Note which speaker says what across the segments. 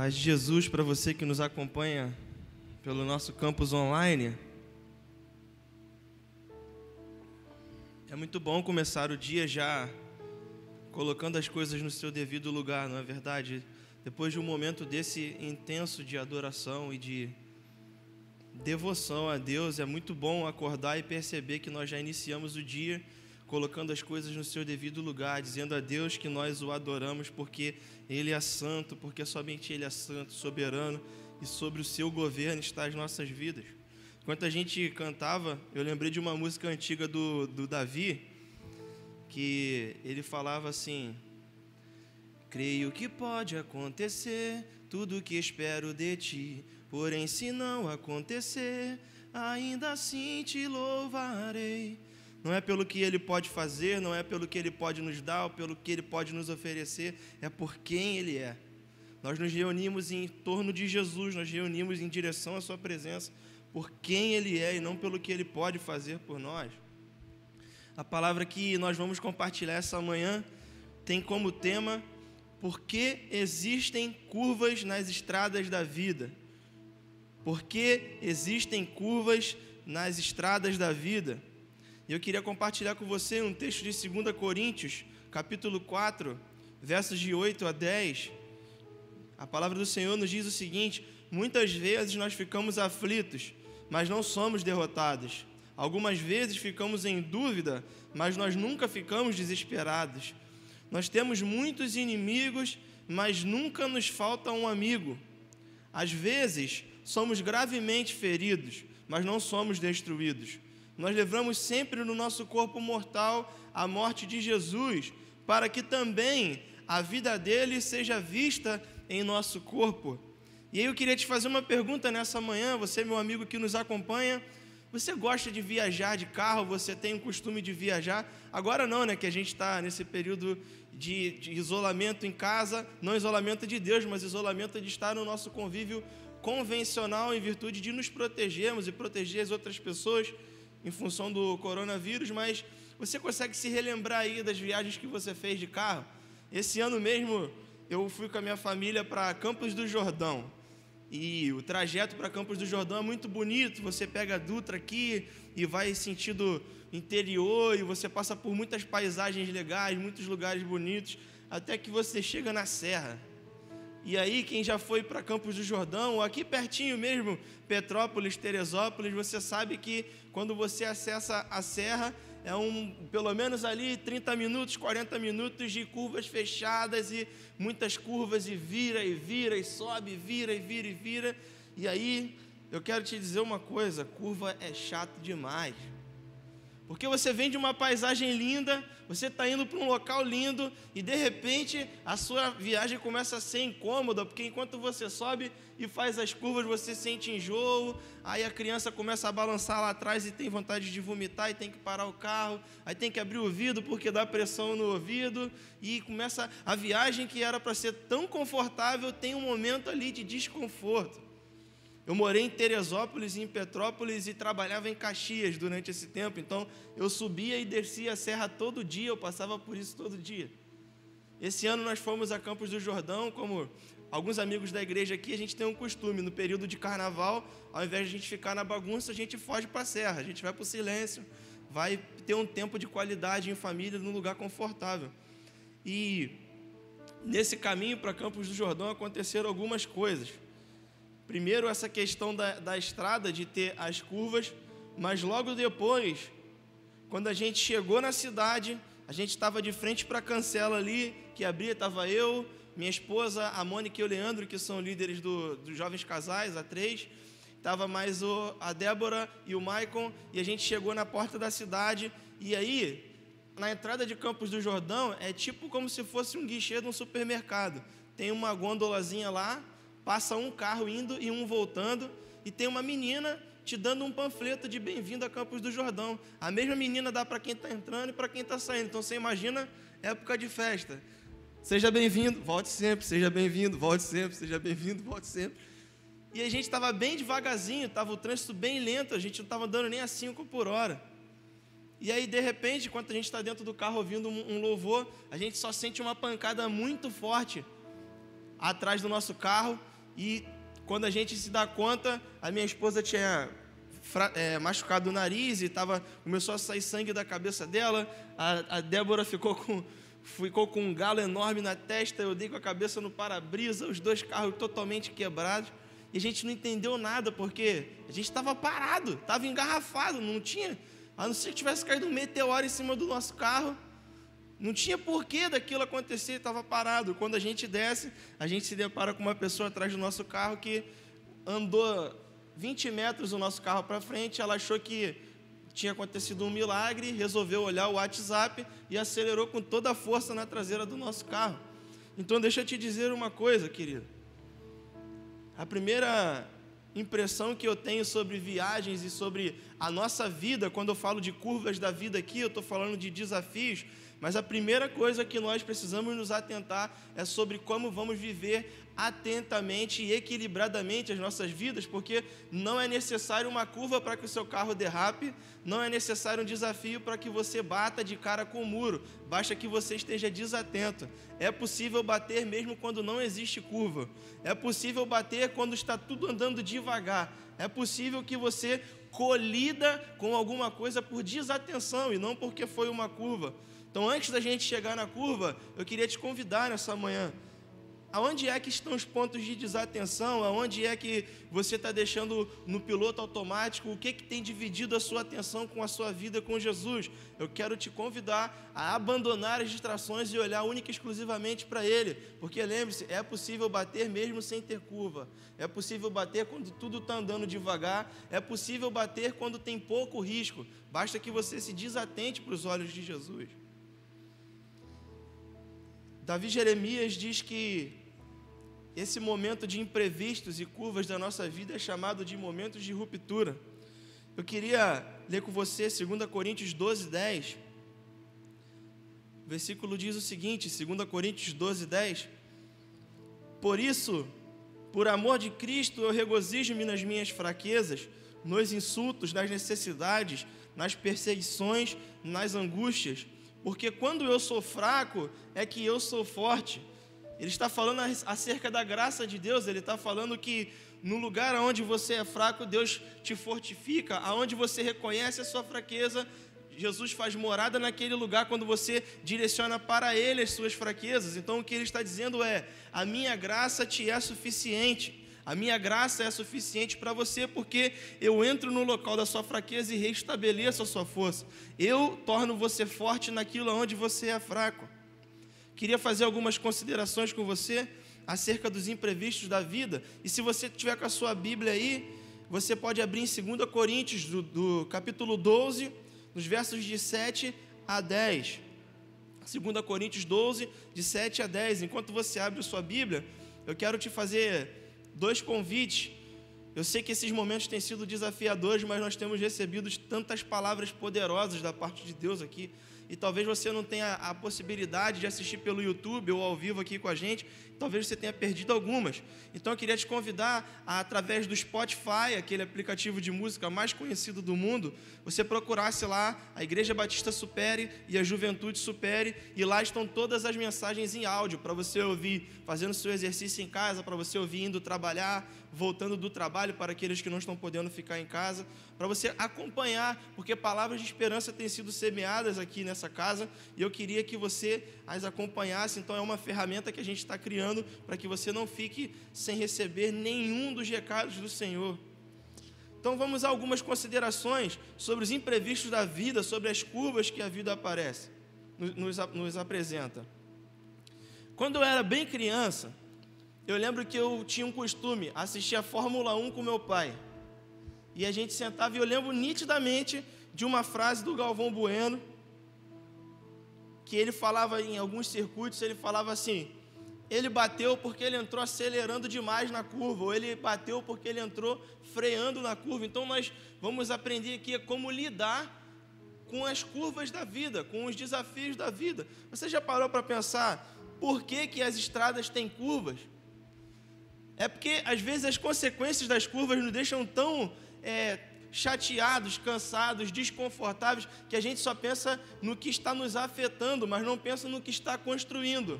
Speaker 1: Paz de Jesus para você que nos acompanha pelo nosso campus online. É muito bom começar o dia já colocando as coisas no seu devido lugar, não é verdade? Depois de um momento desse intenso de adoração e de devoção a Deus, é muito bom acordar e perceber que nós já iniciamos o dia colocando as coisas no seu devido lugar, dizendo a Deus que nós o adoramos porque Ele é santo, porque somente Ele é santo, soberano e sobre o seu governo está as nossas vidas. Enquanto a gente cantava, eu lembrei de uma música antiga do, do Davi, que ele falava assim: Creio que pode acontecer tudo o que espero de ti, porém, se não acontecer, ainda assim te louvarei não é pelo que ele pode fazer, não é pelo que ele pode nos dar, ou pelo que ele pode nos oferecer, é por quem ele é. Nós nos reunimos em torno de Jesus, nós reunimos em direção à sua presença, por quem ele é e não pelo que ele pode fazer por nós. A palavra que nós vamos compartilhar essa manhã tem como tema por que existem curvas nas estradas da vida? Por que existem curvas nas estradas da vida? E eu queria compartilhar com você um texto de 2 Coríntios, capítulo 4, versos de 8 a 10. A palavra do Senhor nos diz o seguinte: Muitas vezes nós ficamos aflitos, mas não somos derrotados. Algumas vezes ficamos em dúvida, mas nós nunca ficamos desesperados. Nós temos muitos inimigos, mas nunca nos falta um amigo. Às vezes somos gravemente feridos, mas não somos destruídos nós levamos sempre no nosso corpo mortal a morte de Jesus, para que também a vida dele seja vista em nosso corpo. E aí eu queria te fazer uma pergunta nessa manhã, você, meu amigo que nos acompanha. Você gosta de viajar de carro? Você tem o costume de viajar? Agora não, né? Que a gente está nesse período de, de, isolamento em casa, não isolamento de Deus, mas isolamento de estar no nosso convívio convencional em virtude de nos protegermos e proteger as outras pessoas em função do coronavírus, mas você consegue se relembrar aí das viagens que você fez de carro? Esse ano mesmo eu fui com a minha família para Campos do Jordão. E o trajeto para Campos do Jordão é muito bonito. Você pega a Dutra aqui e vai sentido interior e você passa por muitas paisagens legais, muitos lugares bonitos, até que você chega na serra. E aí, quem já foi para Campos do Jordão, aqui pertinho mesmo, Petrópolis, Teresópolis, você sabe que quando você acessa a serra, é um, pelo menos ali 30 minutos, 40 minutos de curvas fechadas e muitas curvas e vira e vira e sobe, vira e vira e vira. E aí, eu quero te dizer uma coisa, curva é chato demais. Porque você vem de uma paisagem linda, você está indo para um local lindo e de repente a sua viagem começa a ser incômoda, porque enquanto você sobe e faz as curvas você sente enjoo, aí a criança começa a balançar lá atrás e tem vontade de vomitar e tem que parar o carro, aí tem que abrir o ouvido porque dá pressão no ouvido e começa a viagem que era para ser tão confortável tem um momento ali de desconforto. Eu morei em Teresópolis e em Petrópolis e trabalhava em Caxias durante esse tempo, então eu subia e descia a serra todo dia, eu passava por isso todo dia. Esse ano nós fomos a Campos do Jordão, como alguns amigos da igreja aqui, a gente tem um costume, no período de carnaval, ao invés de a gente ficar na bagunça, a gente foge para a serra, a gente vai para o silêncio, vai ter um tempo de qualidade em família, num lugar confortável. E nesse caminho para Campos do Jordão aconteceram algumas coisas. Primeiro, essa questão da, da estrada, de ter as curvas, mas logo depois, quando a gente chegou na cidade, a gente estava de frente para a cancela ali, que abria, estava eu, minha esposa, a Mônica e o Leandro, que são líderes do, dos Jovens Casais, a três, estava mais o, a Débora e o Maicon, e a gente chegou na porta da cidade, e aí, na entrada de Campos do Jordão, é tipo como se fosse um guichê de um supermercado. Tem uma gondolazinha lá, passa um carro indo e um voltando, e tem uma menina te dando um panfleto de bem-vindo a Campos do Jordão. A mesma menina dá para quem está entrando e para quem está saindo. Então você imagina época de festa. Seja bem-vindo, volte sempre, seja bem-vindo, volte sempre, seja bem-vindo, volte sempre. E a gente estava bem devagarzinho, estava o trânsito bem lento, a gente não estava andando nem a 5 por hora. E aí, de repente, enquanto a gente está dentro do carro ouvindo um, um louvor, a gente só sente uma pancada muito forte atrás do nosso carro e quando a gente se dá conta, a minha esposa tinha é, machucado o nariz e tava, começou a sair sangue da cabeça dela. A, a Débora ficou com, ficou com um galo enorme na testa. Eu dei com a cabeça no para-brisa, os dois carros totalmente quebrados. E a gente não entendeu nada, porque a gente estava parado, estava engarrafado, não tinha. A não ser que tivesse caído um meteoro em cima do nosso carro. Não tinha porquê daquilo acontecer, estava parado. Quando a gente desce, a gente se depara com uma pessoa atrás do nosso carro que andou 20 metros o nosso carro para frente, ela achou que tinha acontecido um milagre, resolveu olhar o WhatsApp e acelerou com toda a força na traseira do nosso carro. Então, deixa eu te dizer uma coisa, querido. A primeira impressão que eu tenho sobre viagens e sobre a nossa vida, quando eu falo de curvas da vida aqui, eu estou falando de desafios, mas a primeira coisa que nós precisamos nos atentar é sobre como vamos viver atentamente e equilibradamente as nossas vidas, porque não é necessário uma curva para que o seu carro derrape, não é necessário um desafio para que você bata de cara com o muro, basta que você esteja desatento. É possível bater mesmo quando não existe curva, é possível bater quando está tudo andando devagar, é possível que você colida com alguma coisa por desatenção e não porque foi uma curva. Então, antes da gente chegar na curva, eu queria te convidar nessa manhã. Aonde é que estão os pontos de desatenção? Aonde é que você está deixando no piloto automático? O que, que tem dividido a sua atenção com a sua vida com Jesus? Eu quero te convidar a abandonar as distrações e olhar única e exclusivamente para Ele. Porque lembre-se, é possível bater mesmo sem ter curva. É possível bater quando tudo está andando devagar. É possível bater quando tem pouco risco. Basta que você se desatente para os olhos de Jesus. Davi Jeremias diz que esse momento de imprevistos e curvas da nossa vida é chamado de momentos de ruptura. Eu queria ler com você 2 Coríntios 12, 10. O versículo diz o seguinte, 2 Coríntios 12, 10. Por isso, por amor de Cristo, eu regozijo-me nas minhas fraquezas, nos insultos, nas necessidades, nas perseguições, nas angústias porque quando eu sou fraco, é que eu sou forte. Ele está falando acerca da graça de Deus, ele está falando que no lugar onde você é fraco, Deus te fortifica, aonde você reconhece a sua fraqueza, Jesus faz morada naquele lugar quando você direciona para Ele as suas fraquezas. Então o que ele está dizendo é: a minha graça te é suficiente. A minha graça é suficiente para você, porque eu entro no local da sua fraqueza e restabeleço a sua força. Eu torno você forte naquilo onde você é fraco. Queria fazer algumas considerações com você acerca dos imprevistos da vida. E se você tiver com a sua Bíblia aí, você pode abrir em 2 Coríntios, do, do capítulo 12, nos versos de 7 a 10. 2 Coríntios 12, de 7 a 10. Enquanto você abre a sua Bíblia, eu quero te fazer dois convites. Eu sei que esses momentos têm sido desafiadores, mas nós temos recebido tantas palavras poderosas da parte de Deus aqui. E talvez você não tenha a possibilidade de assistir pelo YouTube ou ao vivo aqui com a gente, talvez você tenha perdido algumas. Então eu queria te convidar a, através do Spotify, aquele aplicativo de música mais conhecido do mundo, você procurasse lá a Igreja Batista Supere e a Juventude Supere, e lá estão todas as mensagens em áudio para você ouvir fazendo seu exercício em casa, para você ouvir indo trabalhar, voltando do trabalho para aqueles que não estão podendo ficar em casa, para você acompanhar, porque palavras de esperança têm sido semeadas aqui nessa casa, e eu queria que você as acompanhasse. Então é uma ferramenta que a gente está criando para que você não fique sem receber nenhum dos recados do Senhor. Então vamos a algumas considerações sobre os imprevistos da vida, sobre as curvas que a vida aparece, nos, nos apresenta. Quando eu era bem criança, eu lembro que eu tinha um costume, assistir a Fórmula 1 com meu pai. E a gente sentava e eu lembro nitidamente de uma frase do Galvão Bueno, que ele falava em alguns circuitos, ele falava assim: ele bateu porque ele entrou acelerando demais na curva, ou ele bateu porque ele entrou freando na curva. Então nós vamos aprender aqui como lidar com as curvas da vida, com os desafios da vida. Você já parou para pensar por que, que as estradas têm curvas? É porque às vezes as consequências das curvas nos deixam tão é, chateados, cansados, desconfortáveis, que a gente só pensa no que está nos afetando, mas não pensa no que está construindo.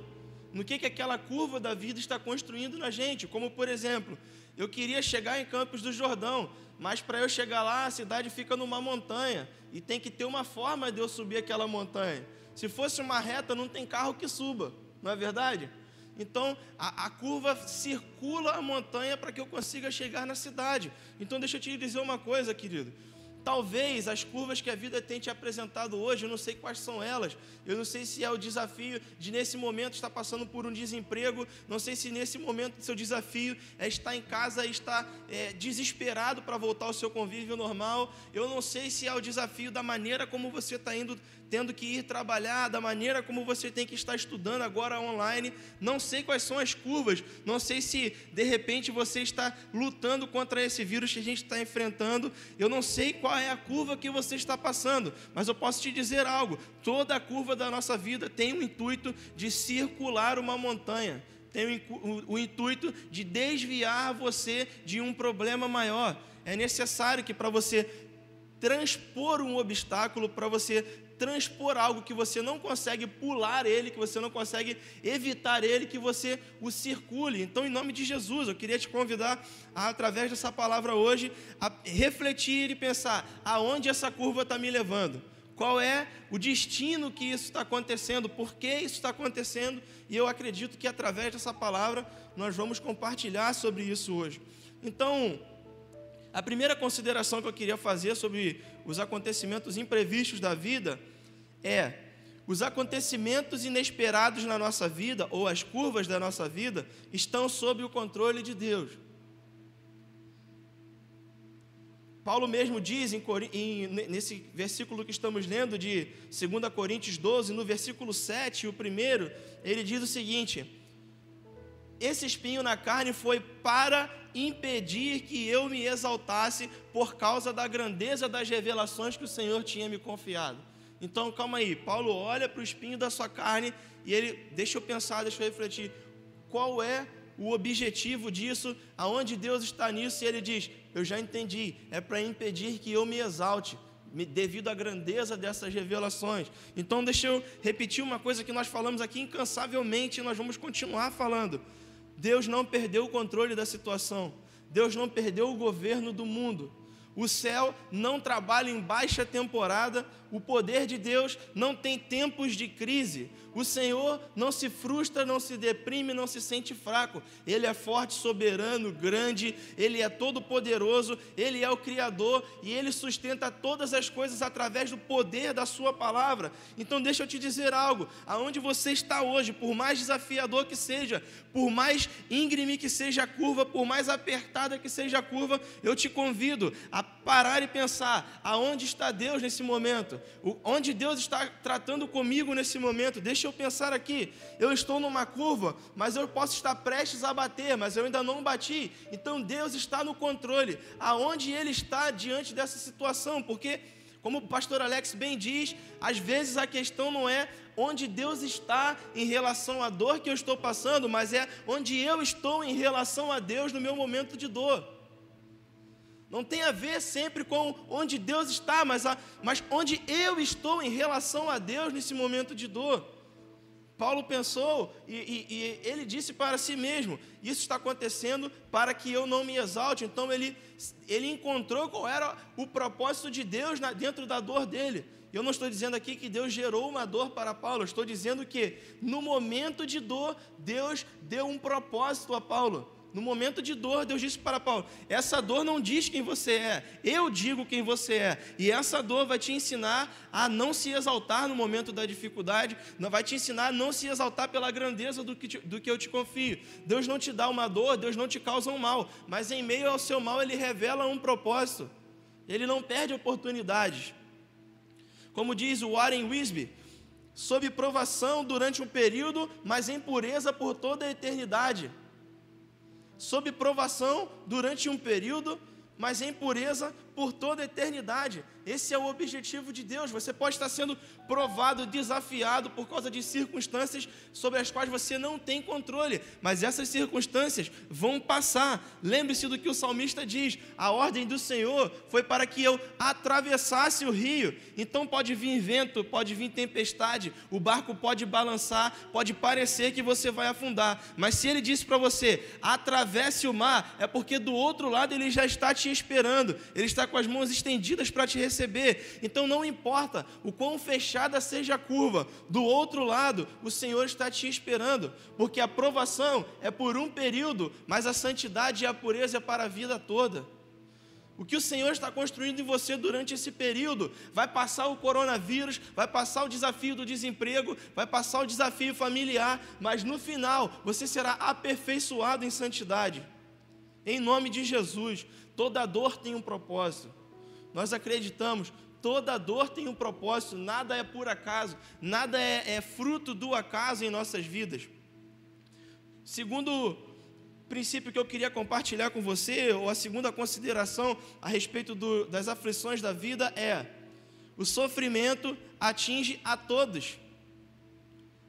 Speaker 1: no que, que aquela curva da vida está construindo na gente. Como, por exemplo, eu queria chegar em Campos do Jordão, mas para eu chegar lá, a cidade fica numa montanha e tem que ter uma forma de eu subir aquela montanha. Se fosse uma reta, não tem carro que suba, não é verdade? Então a, a curva circula a montanha para que eu consiga chegar na cidade. Então deixa eu te dizer uma coisa, querido. Talvez as curvas que a vida tem te apresentado hoje, eu não sei quais são elas, eu não sei se é o desafio de nesse momento estar passando por um desemprego, não sei se nesse momento seu desafio é estar em casa e estar é, desesperado para voltar ao seu convívio normal, eu não sei se é o desafio da maneira como você está indo tendo que ir trabalhar, da maneira como você tem que estar estudando agora online. Não sei quais são as curvas, não sei se de repente você está lutando contra esse vírus que a gente está enfrentando. Eu não sei qual é a curva que você está passando, mas eu posso te dizer algo: toda a curva da nossa vida tem o intuito de circular uma montanha. Tem o, o, o intuito de desviar você de um problema maior. É necessário que para você transpor um obstáculo, para você transpor algo que você não consegue pular ele, que você não consegue evitar ele, que você o circule. Então, em nome de Jesus, eu queria te convidar, a, através dessa palavra hoje, a refletir e pensar aonde essa curva está me levando. Qual é o destino que isso está acontecendo? Por que isso está acontecendo? E eu acredito que através dessa palavra nós vamos compartilhar sobre isso hoje. Então, a primeira consideração que eu queria fazer sobre os acontecimentos imprevistos da vida é os acontecimentos inesperados na nossa vida, ou as curvas da nossa vida, estão sob o controle de Deus. Paulo mesmo diz, em, em, nesse versículo que estamos lendo, de 2 Coríntios 12, no versículo 7, o primeiro, ele diz o seguinte: Esse espinho na carne foi para impedir que eu me exaltasse por causa da grandeza das revelações que o Senhor tinha me confiado. Então, calma aí, Paulo olha para o espinho da sua carne e ele, deixa eu pensar, deixa eu refletir, qual é o objetivo disso, aonde Deus está nisso, e ele diz: Eu já entendi, é para impedir que eu me exalte, devido à grandeza dessas revelações. Então, deixa eu repetir uma coisa que nós falamos aqui incansavelmente e nós vamos continuar falando. Deus não perdeu o controle da situação, Deus não perdeu o governo do mundo. O céu não trabalha em baixa temporada, o poder de Deus não tem tempos de crise. O Senhor não se frustra, não se deprime, não se sente fraco. Ele é forte, soberano, grande, ele é todo-poderoso, ele é o Criador e ele sustenta todas as coisas através do poder da Sua palavra. Então, deixa eu te dizer algo: aonde você está hoje, por mais desafiador que seja, por mais íngreme que seja a curva, por mais apertada que seja a curva, eu te convido a parar e pensar: aonde está Deus nesse momento? onde Deus está tratando comigo nesse momento. Deixa eu pensar aqui. Eu estou numa curva, mas eu posso estar prestes a bater, mas eu ainda não bati. Então Deus está no controle. Aonde Ele está diante dessa situação? Porque, como o pastor Alex bem diz, às vezes a questão não é onde Deus está em relação à dor que eu estou passando, mas é onde eu estou em relação a Deus no meu momento de dor. Não tem a ver sempre com onde Deus está, mas, a, mas onde eu estou em relação a Deus nesse momento de dor. Paulo pensou e, e, e, ele disse para si mesmo: Isso está acontecendo para que eu não me exalte. Então ele, ele encontrou qual era o propósito de Deus na, dentro da dor dele. Eu não estou dizendo aqui que Deus gerou uma dor para Paulo, estou dizendo que no momento de dor, Deus deu um propósito a Paulo. No momento de dor, Deus disse para Paulo: essa dor não diz quem você é, eu digo quem você é. E essa dor vai te ensinar a não se exaltar no momento da dificuldade, vai te ensinar a não se exaltar pela grandeza do que, te, do que eu te confio. Deus não te dá uma dor, Deus não te causa um mal, mas em meio ao seu mal, Ele revela um propósito. Ele não perde oportunidades. Como diz o Warren Wisby, sob provação durante um período, mas em pureza por toda a eternidade sob provação durante um período, mas em pureza por toda a eternidade. Esse é o objetivo de Deus. Você pode estar sendo provado, desafiado por causa de circunstâncias sobre as quais você não tem controle, mas essas circunstâncias vão passar. Lembre-se do que o salmista diz: a ordem do Senhor foi para que eu atravessasse o rio. Então pode vir vento, pode vir tempestade, o barco pode balançar, pode parecer que você vai afundar, mas se ele disse para você, atravesse o mar, é porque do outro lado ele já está te esperando, ele está com as mãos estendidas para te receber. Então não importa o quão fechada seja a curva, do outro lado o Senhor está te esperando, porque a provação é por um período, mas a santidade e a pureza é para a vida toda. O que o Senhor está construindo em você durante esse período? Vai passar o coronavírus, vai passar o desafio do desemprego, vai passar o desafio familiar, mas no final você será aperfeiçoado em santidade. Em nome de Jesus, toda dor tem um propósito. Nós acreditamos, toda dor tem um propósito, nada é por acaso, nada é, é fruto do acaso em nossas vidas. Segundo princípio que eu queria compartilhar com você, ou a segunda consideração a respeito do, das aflições da vida é: o sofrimento atinge a todos.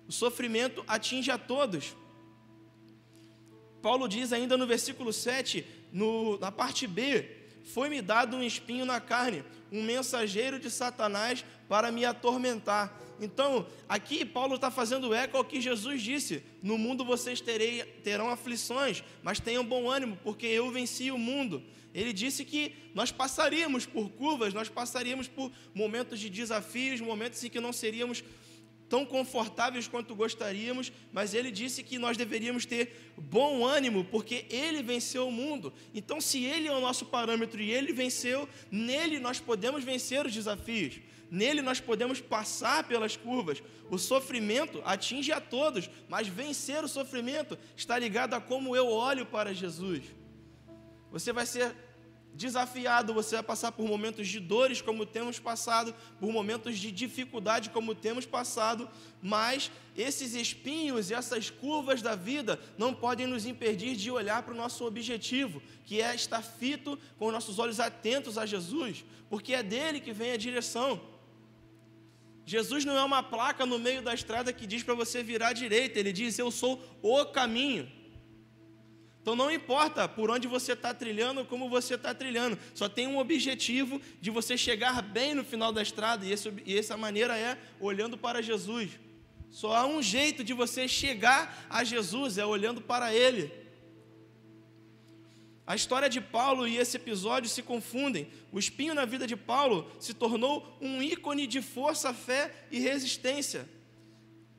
Speaker 1: O sofrimento atinge a todos. Paulo diz ainda no versículo 7, no, na parte B: Foi-me dado um espinho na carne, um mensageiro de Satanás para me atormentar. Então, aqui Paulo está fazendo eco ao que Jesus disse: No mundo vocês terei, terão aflições, mas tenham bom ânimo, porque eu venci o mundo. Ele disse que nós passaríamos por curvas, nós passaríamos por momentos de desafios, momentos em que não seríamos tão confortáveis quanto gostaríamos, mas ele disse que nós deveríamos ter bom ânimo, porque ele venceu o mundo. Então, se ele é o nosso parâmetro e ele venceu, nele nós podemos vencer os desafios. Nele nós podemos passar pelas curvas. O sofrimento atinge a todos, mas vencer o sofrimento está ligado a como eu olho para Jesus. Você vai ser desafiado, você vai passar por momentos de dores, como temos passado, por momentos de dificuldade, como temos passado, mas esses espinhos e essas curvas da vida não podem nos impedir de olhar para o nosso objetivo, que é estar fito com os nossos olhos atentos a Jesus, porque é dele que vem a direção. Jesus não é uma placa no meio da estrada que diz para você virar à direita, ele diz: Eu sou o caminho. Então não importa por onde você está trilhando ou como você está trilhando, só tem um objetivo de você chegar bem no final da estrada, e, esse, e essa maneira é olhando para Jesus. Só há um jeito de você chegar a Jesus, é olhando para Ele. A história de Paulo e esse episódio se confundem. O espinho na vida de Paulo se tornou um ícone de força, fé e resistência.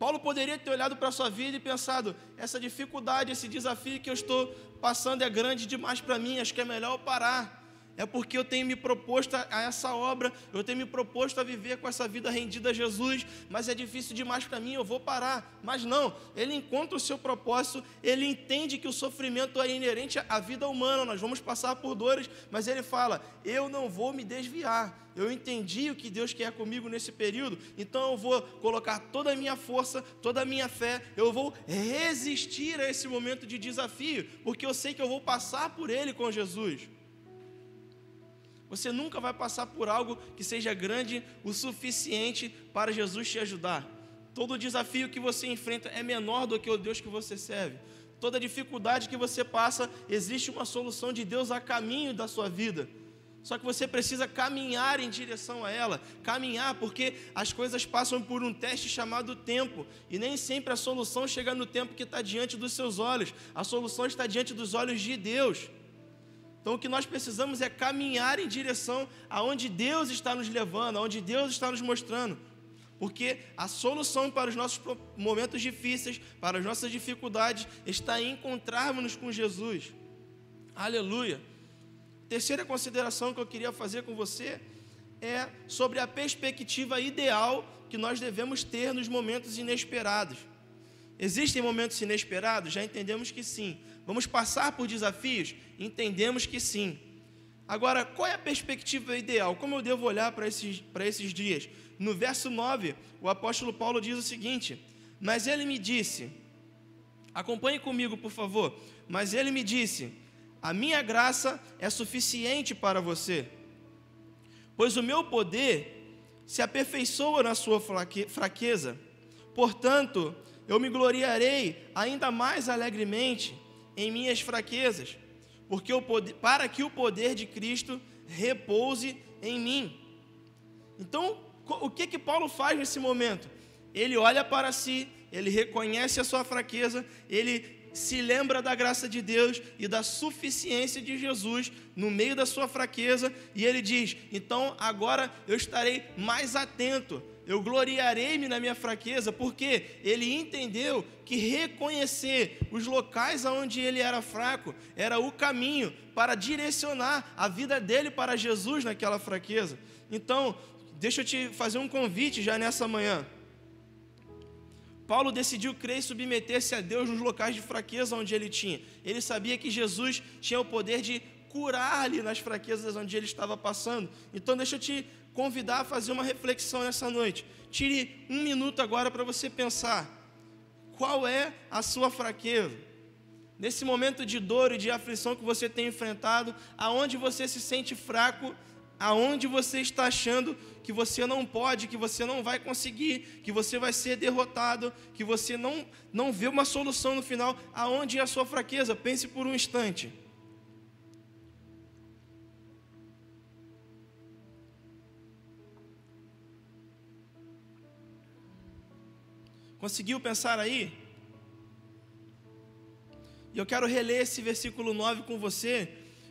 Speaker 1: Paulo poderia ter olhado para a sua vida e pensado: essa dificuldade, esse desafio que eu estou passando é grande demais para mim, acho que é melhor eu parar é porque eu tenho me proposto a essa obra, eu tenho me proposto a viver com essa vida rendida a Jesus, mas é difícil demais para mim, eu vou parar. Mas não, ele encontra o seu propósito, ele entende que o sofrimento é inerente à vida humana, nós vamos passar por dores, mas ele fala: eu não vou me desviar. Eu entendi o que Deus quer comigo nesse período, então eu vou colocar toda a minha força, toda a minha fé, eu vou resistir a esse momento de desafio, porque eu sei que eu vou passar por ele com Jesus. Você nunca vai passar por algo que seja grande o suficiente para Jesus te ajudar. Todo desafio que você enfrenta é menor do que o Deus que você serve. Toda dificuldade que você passa, existe uma solução de Deus a caminho da sua vida. Só que você precisa caminhar em direção a ela, caminhar, porque as coisas passam por um teste chamado tempo, e nem sempre a solução chega no tempo que está diante dos seus olhos, a solução está diante dos olhos de Deus. Então o que nós precisamos é caminhar em direção aonde Deus está nos levando, aonde Deus está nos mostrando. Porque a solução para os nossos momentos difíceis, para as nossas dificuldades, está em encontrarmos com Jesus. Aleluia. Terceira consideração que eu queria fazer com você é sobre a perspectiva ideal que nós devemos ter nos momentos inesperados. Existem momentos inesperados? Já entendemos que sim. Vamos passar por desafios? Entendemos que sim. Agora, qual é a perspectiva ideal? Como eu devo olhar para esses, para esses dias? No verso 9, o apóstolo Paulo diz o seguinte: Mas ele me disse, acompanhe comigo, por favor. Mas ele me disse: A minha graça é suficiente para você. Pois o meu poder se aperfeiçoa na sua fraqueza. Portanto, eu me gloriarei ainda mais alegremente em minhas fraquezas, porque o poder, para que o poder de Cristo repouse em mim. Então, o que que Paulo faz nesse momento? Ele olha para si, ele reconhece a sua fraqueza, ele se lembra da graça de Deus e da suficiência de Jesus no meio da sua fraqueza, e ele diz: Então agora eu estarei mais atento, eu gloriarei-me na minha fraqueza, porque ele entendeu que reconhecer os locais onde ele era fraco era o caminho para direcionar a vida dele para Jesus naquela fraqueza. Então, deixa eu te fazer um convite já nessa manhã. Paulo decidiu crer e submeter-se a Deus nos locais de fraqueza onde ele tinha. Ele sabia que Jesus tinha o poder de curar-lhe nas fraquezas onde ele estava passando. Então, deixa eu te convidar a fazer uma reflexão nessa noite. Tire um minuto agora para você pensar: qual é a sua fraqueza? Nesse momento de dor e de aflição que você tem enfrentado, aonde você se sente fraco, aonde você está achando que você não pode, que você não vai conseguir, que você vai ser derrotado, que você não, não vê uma solução no final, aonde é a sua fraqueza? Pense por um instante. Conseguiu pensar aí? E eu quero reler esse versículo 9 com você,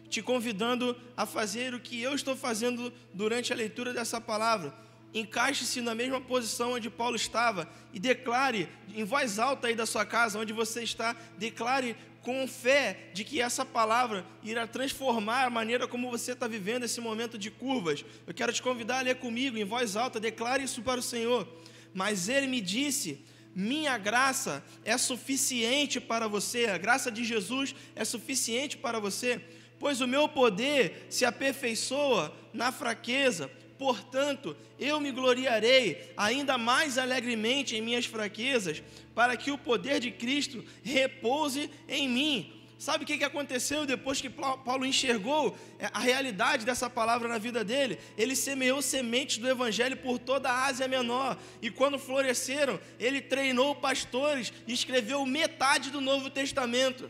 Speaker 1: te convidando a fazer o que eu estou fazendo durante a leitura dessa palavra. Encaixe-se na mesma posição onde Paulo estava e declare em voz alta aí da sua casa, onde você está, declare com fé de que essa palavra irá transformar a maneira como você está vivendo esse momento de curvas. Eu quero te convidar a ler comigo em voz alta, declare isso para o Senhor. Mas ele me disse: minha graça é suficiente para você, a graça de Jesus é suficiente para você pois o meu poder se aperfeiçoa na fraqueza. Portanto, eu me gloriarei ainda mais alegremente em minhas fraquezas, para que o poder de Cristo repouse em mim. Sabe o que aconteceu depois que Paulo enxergou é, a realidade dessa palavra na vida dele? Ele semeou sementes do Evangelho por toda a Ásia Menor. E quando floresceram, ele treinou pastores e escreveu metade do Novo Testamento.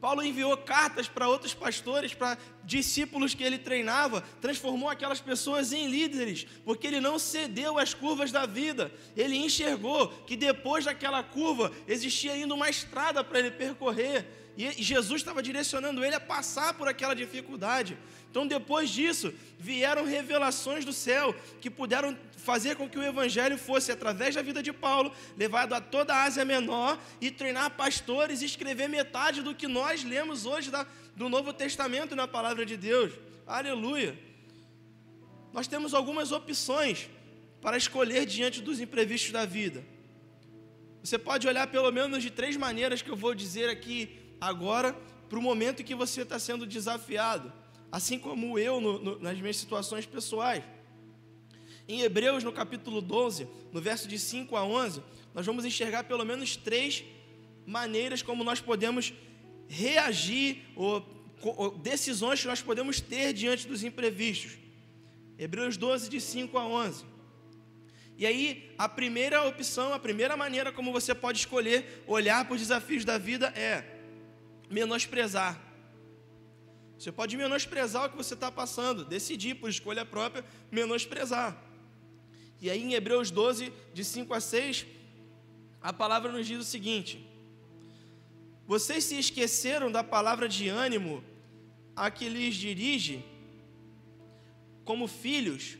Speaker 1: Paulo enviou cartas para outros pastores, para discípulos que ele treinava, transformou aquelas pessoas em líderes, porque ele não cedeu às curvas da vida. Ele enxergou que depois daquela curva existia ainda uma estrada para ele percorrer, e Jesus estava direcionando ele a passar por aquela dificuldade. Então, depois disso, vieram revelações do céu que puderam fazer com que o evangelho fosse, através da vida de Paulo, levado a toda a Ásia Menor e treinar pastores e escrever metade do que nós lemos hoje da, do Novo Testamento na palavra de Deus. Aleluia! Nós temos algumas opções para escolher diante dos imprevistos da vida. Você pode olhar pelo menos de três maneiras que eu vou dizer aqui agora, para o momento em que você está sendo desafiado, assim como eu no, no, nas minhas situações pessoais. Em Hebreus, no capítulo 12, no verso de 5 a 11, nós vamos enxergar pelo menos três maneiras como nós podemos reagir ou, ou decisões que nós podemos ter diante dos imprevistos. Hebreus 12, de 5 a 11. E aí, a primeira opção, a primeira maneira como você pode escolher olhar para os desafios da vida é menosprezar. Você pode menosprezar o que você está passando, decidir por escolha própria menosprezar. E aí em Hebreus 12, de 5 a 6, a palavra nos diz o seguinte: Vocês se esqueceram da palavra de ânimo a que lhes dirige, como filhos,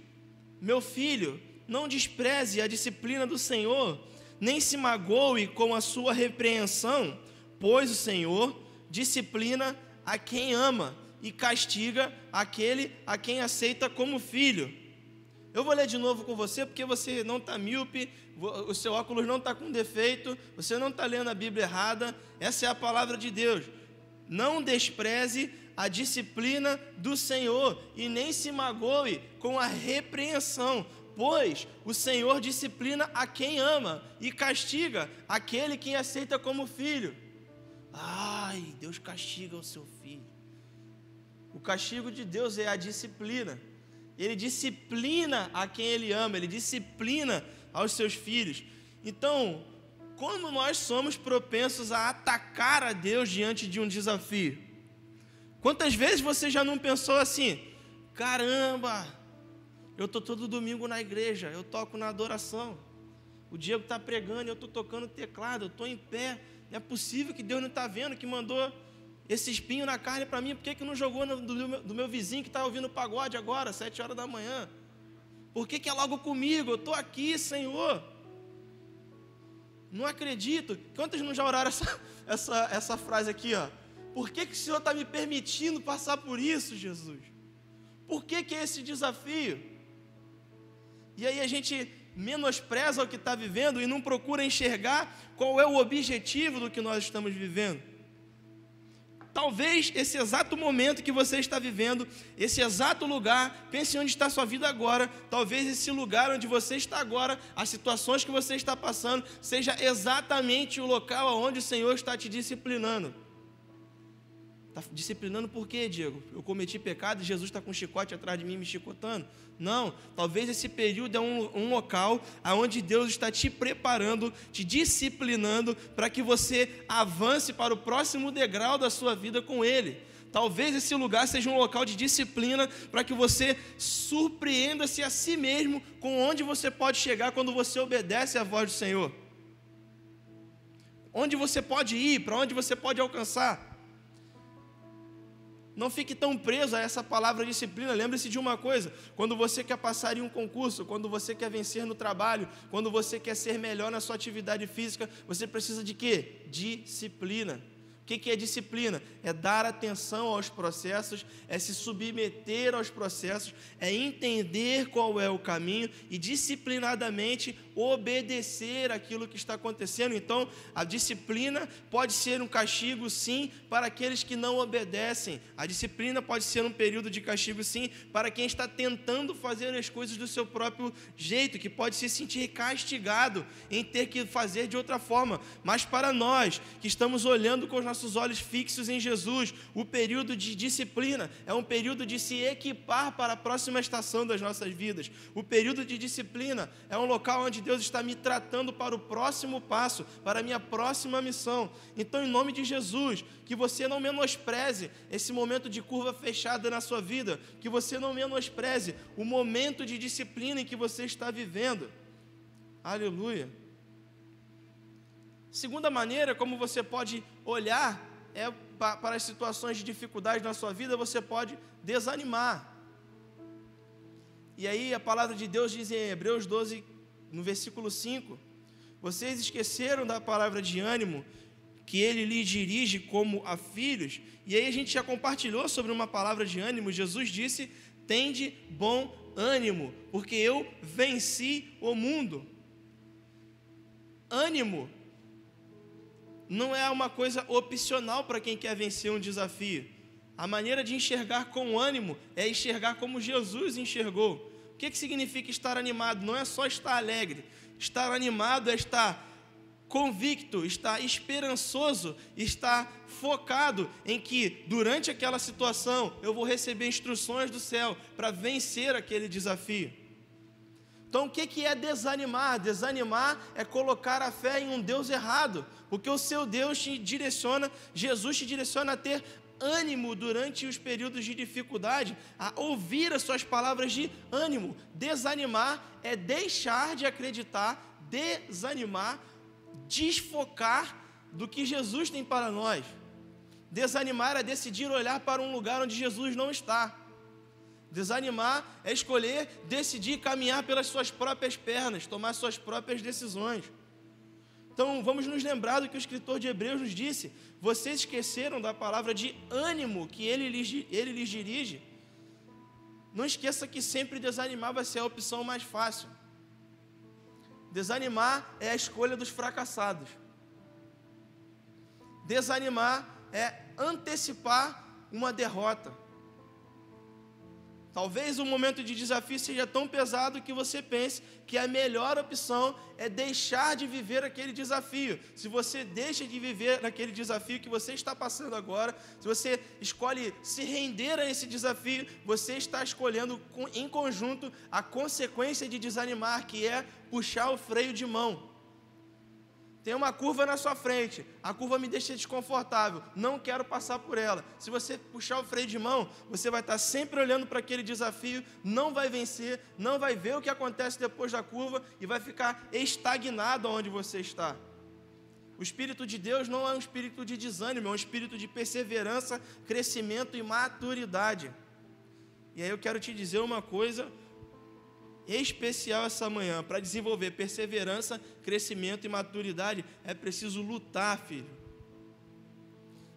Speaker 1: meu filho, não despreze a disciplina do Senhor, nem se magoe com a sua repreensão, pois o Senhor disciplina a quem ama e castiga aquele a quem aceita como filho. Eu vou ler de novo com você, porque você não está míope, o seu óculos não está com defeito, você não está lendo a Bíblia errada. Essa é a palavra de Deus. Não despreze a disciplina do Senhor e nem se magoe com a repreensão, pois o Senhor disciplina a quem ama e castiga aquele que aceita como filho. Ai, Deus castiga o seu filho. O castigo de Deus é a disciplina Ele disciplina a quem ele ama, ele disciplina aos seus filhos. Então, como nós somos propensos a atacar a Deus diante de um desafio? Quantas vezes você já não pensou assim: caramba, eu estou todo domingo na igreja, eu toco na adoração, o Diego está pregando, eu estou tocando teclado, eu estou em pé, não é possível que Deus não está vendo, que mandou esse espinho na carne para mim, por que, que não jogou no, do, meu, do meu vizinho que está ouvindo pagode agora, sete horas da manhã? Por que, que é logo comigo? Eu estou aqui, Senhor. Não acredito. Quantos não já oraram essa, essa, essa frase aqui, ó? Por que, que o Senhor está me permitindo passar por isso, Jesus? Por que, que é esse desafio? E aí a gente menospreza o que está vivendo e não procura enxergar qual é o objetivo do que nós estamos vivendo. Talvez esse exato momento que você está vivendo, esse exato lugar, pense onde está a sua vida agora. Talvez esse lugar onde você está agora, as situações que você está passando, seja exatamente o local onde o Senhor está te disciplinando. Está disciplinando por quê, Diego? Eu cometi pecado e Jesus está com um chicote atrás de mim me chicotando? Não, talvez esse período é um, um local onde Deus está te preparando, te disciplinando para que você avance para o próximo degrau da sua vida com Ele. Talvez esse lugar seja um local de disciplina para que você surpreenda-se a si mesmo com onde você pode chegar quando você obedece à voz do Senhor. Onde você pode ir, para onde você pode alcançar. Não fique tão preso a essa palavra disciplina. Lembre-se de uma coisa: quando você quer passar em um concurso, quando você quer vencer no trabalho, quando você quer ser melhor na sua atividade física, você precisa de quê? Disciplina. O que é disciplina? É dar atenção aos processos, é se submeter aos processos, é entender qual é o caminho e disciplinadamente obedecer aquilo que está acontecendo. Então, a disciplina pode ser um castigo, sim, para aqueles que não obedecem. A disciplina pode ser um período de castigo, sim, para quem está tentando fazer as coisas do seu próprio jeito, que pode se sentir castigado em ter que fazer de outra forma. Mas para nós que estamos olhando com os nossos olhos fixos em Jesus, o período de disciplina é um período de se equipar para a próxima estação das nossas vidas. O período de disciplina é um local onde Deus está me tratando para o próximo passo, para a minha próxima missão. Então, em nome de Jesus, que você não menospreze esse momento de curva fechada na sua vida, que você não menospreze o momento de disciplina em que você está vivendo. Aleluia. Segunda maneira como você pode olhar é para as situações de dificuldade na sua vida, você pode desanimar. E aí a palavra de Deus diz em Hebreus 12, no versículo 5: Vocês esqueceram da palavra de ânimo que ele lhe dirige como a filhos. E aí a gente já compartilhou sobre uma palavra de ânimo. Jesus disse: Tende bom ânimo, porque eu venci o mundo. Ânimo não é uma coisa opcional para quem quer vencer um desafio. A maneira de enxergar com ânimo é enxergar como Jesus enxergou. O que, que significa estar animado? Não é só estar alegre. Estar animado é estar convicto, estar esperançoso, estar focado em que durante aquela situação eu vou receber instruções do céu para vencer aquele desafio. Então, o que é desanimar? Desanimar é colocar a fé em um Deus errado, porque o seu Deus te direciona, Jesus te direciona a ter ânimo durante os períodos de dificuldade, a ouvir as suas palavras de ânimo. Desanimar é deixar de acreditar, desanimar, desfocar do que Jesus tem para nós. Desanimar é decidir olhar para um lugar onde Jesus não está. Desanimar é escolher, decidir caminhar pelas suas próprias pernas, tomar suas próprias decisões. Então, vamos nos lembrar do que o escritor de Hebreus nos disse. Vocês esqueceram da palavra de ânimo que ele lhes, ele lhes dirige. Não esqueça que sempre desanimar vai ser a opção mais fácil. Desanimar é a escolha dos fracassados. Desanimar é antecipar uma derrota. Talvez o momento de desafio seja tão pesado que você pense que a melhor opção é deixar de viver aquele desafio. Se você deixa de viver naquele desafio que você está passando agora, se você escolhe se render a esse desafio, você está escolhendo em conjunto a consequência de desanimar, que é puxar o freio de mão. Tem uma curva na sua frente, a curva me deixa desconfortável, não quero passar por ela. Se você puxar o freio de mão, você vai estar sempre olhando para aquele desafio, não vai vencer, não vai ver o que acontece depois da curva e vai ficar estagnado onde você está. O Espírito de Deus não é um espírito de desânimo, é um espírito de perseverança, crescimento e maturidade. E aí eu quero te dizer uma coisa especial essa manhã. Para desenvolver perseverança, crescimento e maturidade, é preciso lutar, filho.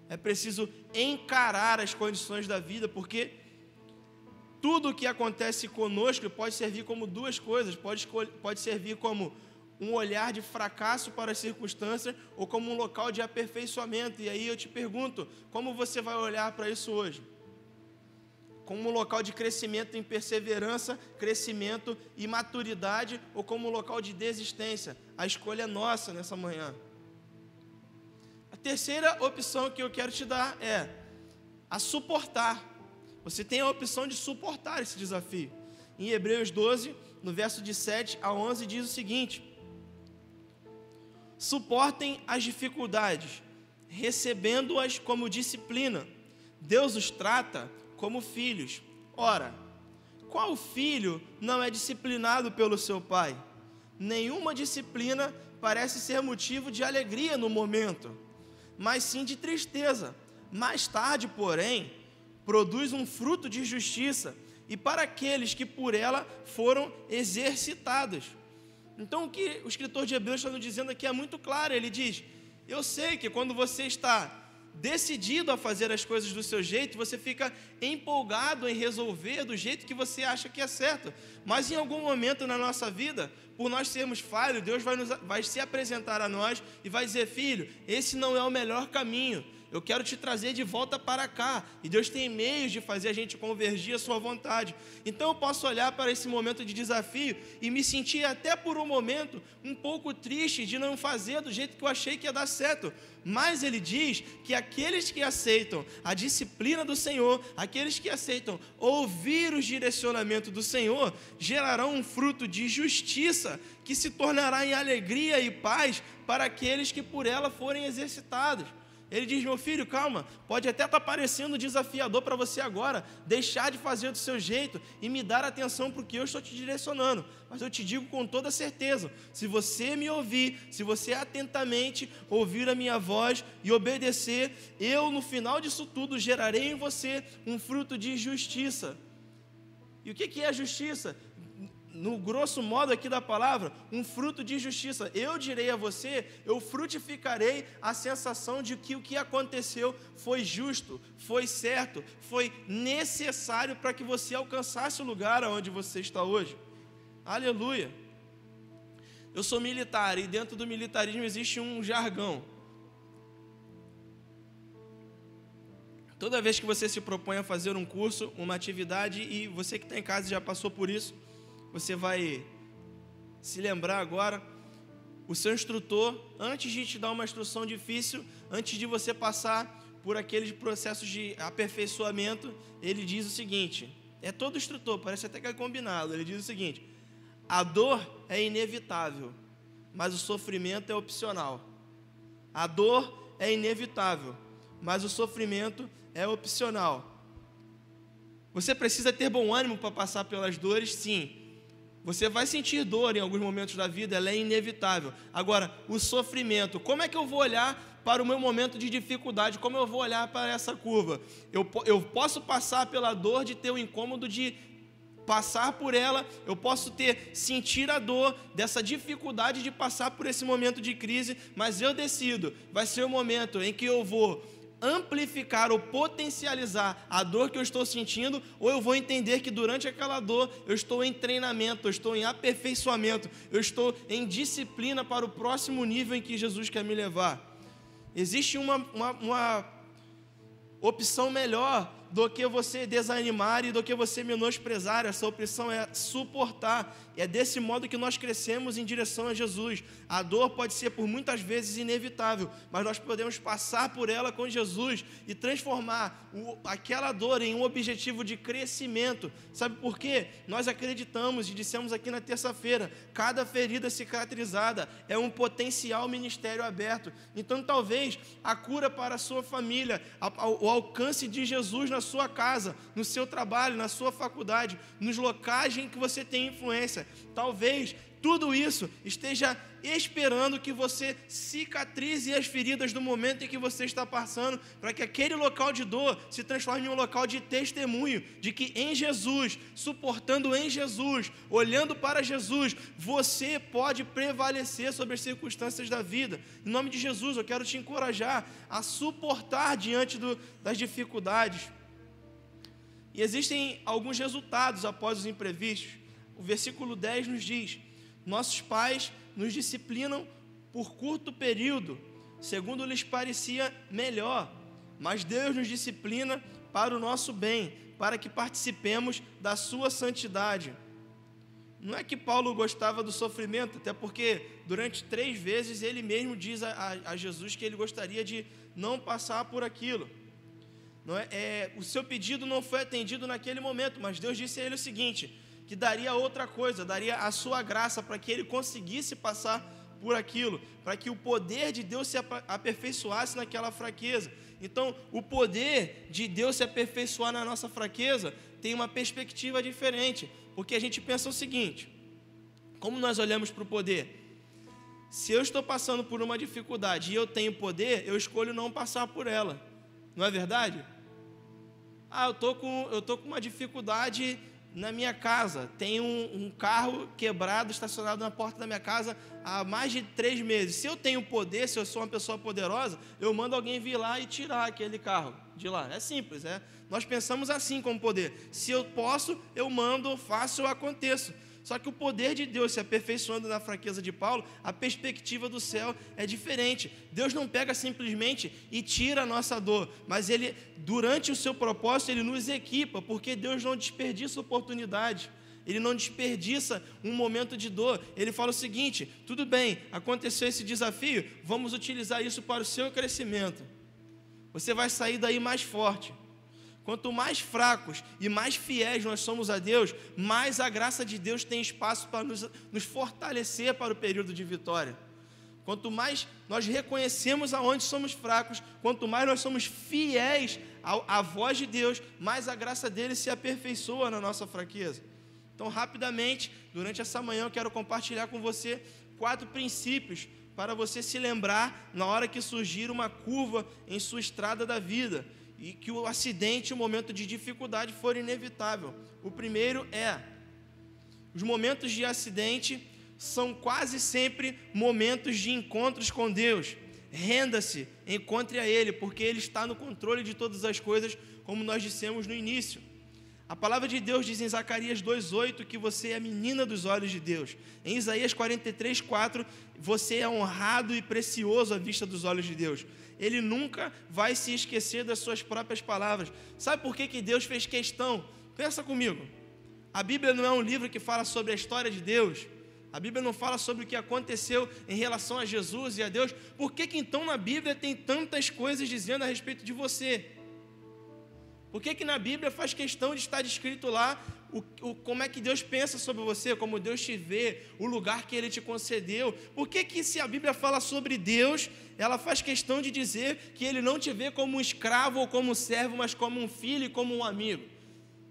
Speaker 1: É preciso encarar as condições da vida, porque tudo o que acontece conosco pode servir como duas coisas: pode, pode servir como um olhar de fracasso para as circunstâncias ou como um local de aperfeiçoamento. E aí eu te pergunto: como você vai olhar para isso hoje? Como local de crescimento em perseverança, crescimento e maturidade, ou como local de desistência. A escolha é nossa nessa manhã. A terceira opção que eu quero te dar é a suportar. Você tem a opção de suportar esse desafio. Em Hebreus 12, no verso de 7 a 11, diz o seguinte: Suportem as dificuldades, recebendo-as como disciplina. Deus os trata como filhos. Ora, qual filho não é disciplinado pelo seu pai? Nenhuma disciplina parece ser motivo de alegria no momento, mas sim de tristeza. Mais tarde, porém, produz um fruto de justiça e para aqueles que por ela foram exercitados. Então, o que o escritor de Hebreus está nos dizendo aqui é muito claro. Ele diz: Eu sei que quando você está decidido a fazer as coisas do seu jeito, você fica empolgado em resolver do jeito que você acha que é certo. Mas em algum momento na nossa vida, por nós sermos falhos, Deus vai, nos, vai se apresentar a nós e vai dizer: Filho, esse não é o melhor caminho eu quero te trazer de volta para cá. E Deus tem meios de fazer a gente convergir à sua vontade. Então eu posso olhar para esse momento de desafio e me sentir até por um momento um pouco triste de não fazer do jeito que eu achei que ia dar certo. Mas ele diz que aqueles que aceitam a disciplina do Senhor, aqueles que aceitam ouvir os direcionamentos do Senhor, gerarão um fruto de justiça que se tornará em alegria e paz para aqueles que por ela forem exercitados. Ele diz: Meu filho, calma, pode até estar tá parecendo desafiador para você agora, deixar de fazer do seu jeito e me dar atenção para o que eu estou te direcionando. Mas eu te digo com toda certeza: se você me ouvir, se você atentamente ouvir a minha voz e obedecer, eu no final disso tudo gerarei em você um fruto de justiça. E o que é a justiça? No grosso modo aqui da palavra, um fruto de justiça. Eu direi a você, eu frutificarei a sensação de que o que aconteceu foi justo, foi certo, foi necessário para que você alcançasse o lugar onde você está hoje. Aleluia. Eu sou militar e dentro do militarismo existe um jargão. Toda vez que você se propõe a fazer um curso, uma atividade, e você que está em casa já passou por isso, você vai se lembrar agora, o seu instrutor, antes de te dar uma instrução difícil, antes de você passar por aqueles processos de aperfeiçoamento, ele diz o seguinte: é todo instrutor, parece até que é combinado. Ele diz o seguinte: a dor é inevitável, mas o sofrimento é opcional. A dor é inevitável, mas o sofrimento é opcional. Você precisa ter bom ânimo para passar pelas dores, sim, você vai sentir dor em alguns momentos da vida, ela é inevitável. Agora, o sofrimento, como é que eu vou olhar para o meu momento de dificuldade? Como eu vou olhar para essa curva? Eu, eu posso passar pela dor de ter o incômodo de passar por ela, eu posso ter sentir a dor dessa dificuldade de passar por esse momento de crise, mas eu decido, vai ser o momento em que eu vou amplificar ou potencializar a dor que eu estou sentindo, ou eu vou entender que durante aquela dor eu estou em treinamento, eu estou em aperfeiçoamento, eu estou em disciplina para o próximo nível em que Jesus quer me levar. Existe uma, uma, uma opção melhor do que você desanimar e do que você menosprezar. Essa opção é suportar. É desse modo que nós crescemos em direção a Jesus. A dor pode ser por muitas vezes inevitável, mas nós podemos passar por ela com Jesus e transformar o, aquela dor em um objetivo de crescimento. Sabe por quê? Nós acreditamos e dissemos aqui na terça-feira: cada ferida cicatrizada é um potencial ministério aberto. Então, talvez a cura para a sua família, o alcance de Jesus na sua casa, no seu trabalho, na sua faculdade, nos locais em que você tem influência. Talvez tudo isso esteja esperando que você cicatrize as feridas do momento em que você está passando, para que aquele local de dor se transforme em um local de testemunho de que em Jesus, suportando em Jesus, olhando para Jesus, você pode prevalecer sobre as circunstâncias da vida. Em nome de Jesus, eu quero te encorajar a suportar diante do, das dificuldades. E existem alguns resultados após os imprevistos. O versículo 10 nos diz: Nossos pais nos disciplinam por curto período, segundo lhes parecia melhor, mas Deus nos disciplina para o nosso bem, para que participemos da sua santidade. Não é que Paulo gostava do sofrimento, até porque durante três vezes ele mesmo diz a, a, a Jesus que ele gostaria de não passar por aquilo. Não é, é, o seu pedido não foi atendido naquele momento, mas Deus disse a ele o seguinte: que daria outra coisa, daria a sua graça para que ele conseguisse passar por aquilo, para que o poder de Deus se aperfeiçoasse naquela fraqueza. Então, o poder de Deus se aperfeiçoar na nossa fraqueza tem uma perspectiva diferente, porque a gente pensa o seguinte: como nós olhamos para o poder? Se eu estou passando por uma dificuldade e eu tenho poder, eu escolho não passar por ela, não é verdade? Ah, eu tô com, eu tô com uma dificuldade na minha casa. Tem um, um, carro quebrado estacionado na porta da minha casa há mais de três meses. Se eu tenho poder, se eu sou uma pessoa poderosa, eu mando alguém vir lá e tirar aquele carro de lá. É simples, é. Nós pensamos assim como poder. Se eu posso, eu mando, faço, eu aconteço. Só que o poder de Deus se aperfeiçoando na fraqueza de Paulo, a perspectiva do céu é diferente. Deus não pega simplesmente e tira a nossa dor, mas ele, durante o seu propósito, ele nos equipa, porque Deus não desperdiça oportunidade. Ele não desperdiça um momento de dor. Ele fala o seguinte: tudo bem, aconteceu esse desafio, vamos utilizar isso para o seu crescimento. Você vai sair daí mais forte. Quanto mais fracos e mais fiéis nós somos a Deus, mais a graça de Deus tem espaço para nos, nos fortalecer para o período de vitória. Quanto mais nós reconhecemos aonde somos fracos, quanto mais nós somos fiéis à, à voz de Deus, mais a graça dele se aperfeiçoa na nossa fraqueza. Então, rapidamente, durante essa manhã, eu quero compartilhar com você quatro princípios para você se lembrar na hora que surgir uma curva em sua estrada da vida e que o acidente, o momento de dificuldade for inevitável. O primeiro é: os momentos de acidente são quase sempre momentos de encontros com Deus. Renda-se, encontre a Ele, porque Ele está no controle de todas as coisas, como nós dissemos no início. A palavra de Deus diz em Zacarias 2,8 que você é a menina dos olhos de Deus. Em Isaías 43,4, você é honrado e precioso à vista dos olhos de Deus. Ele nunca vai se esquecer das suas próprias palavras. Sabe por que, que Deus fez questão? Pensa comigo. A Bíblia não é um livro que fala sobre a história de Deus. A Bíblia não fala sobre o que aconteceu em relação a Jesus e a Deus. Por que, que então na Bíblia tem tantas coisas dizendo a respeito de você? Por que, que na Bíblia faz questão de estar descrito lá o, o, como é que Deus pensa sobre você, como Deus te vê, o lugar que Ele te concedeu? Por que, que se a Bíblia fala sobre Deus, ela faz questão de dizer que Ele não te vê como um escravo ou como um servo, mas como um filho e como um amigo?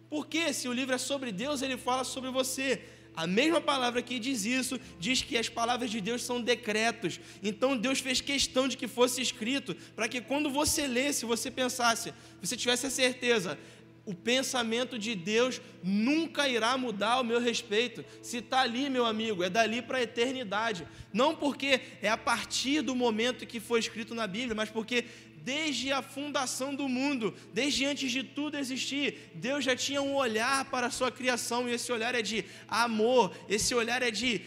Speaker 1: Por que, se o livro é sobre Deus, ele fala sobre você? A mesma palavra que diz isso, diz que as palavras de Deus são decretos. Então Deus fez questão de que fosse escrito, para que quando você lesse, você pensasse, você tivesse a certeza, o pensamento de Deus nunca irá mudar ao meu respeito. Se está ali, meu amigo, é dali para a eternidade. Não porque é a partir do momento que foi escrito na Bíblia, mas porque desde a fundação do mundo, desde antes de tudo existir, Deus já tinha um olhar para a sua criação, e esse olhar é de amor, esse olhar é de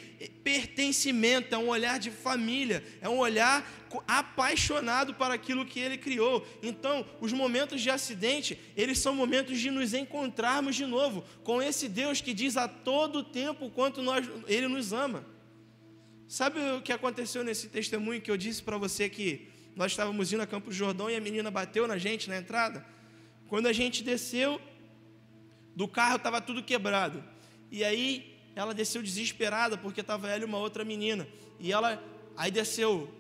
Speaker 1: pertencimento, é um olhar de família, é um olhar apaixonado para aquilo que ele criou. Então, os momentos de acidente, eles são momentos de nos encontrarmos de novo com esse Deus que diz a todo tempo quanto nós, ele nos ama. Sabe o que aconteceu nesse testemunho que eu disse para você que nós estávamos indo a Campo Jordão e a menina bateu na gente na entrada? Quando a gente desceu do carro, estava tudo quebrado. E aí ela desceu desesperada porque estava ela e uma outra menina. E ela aí desceu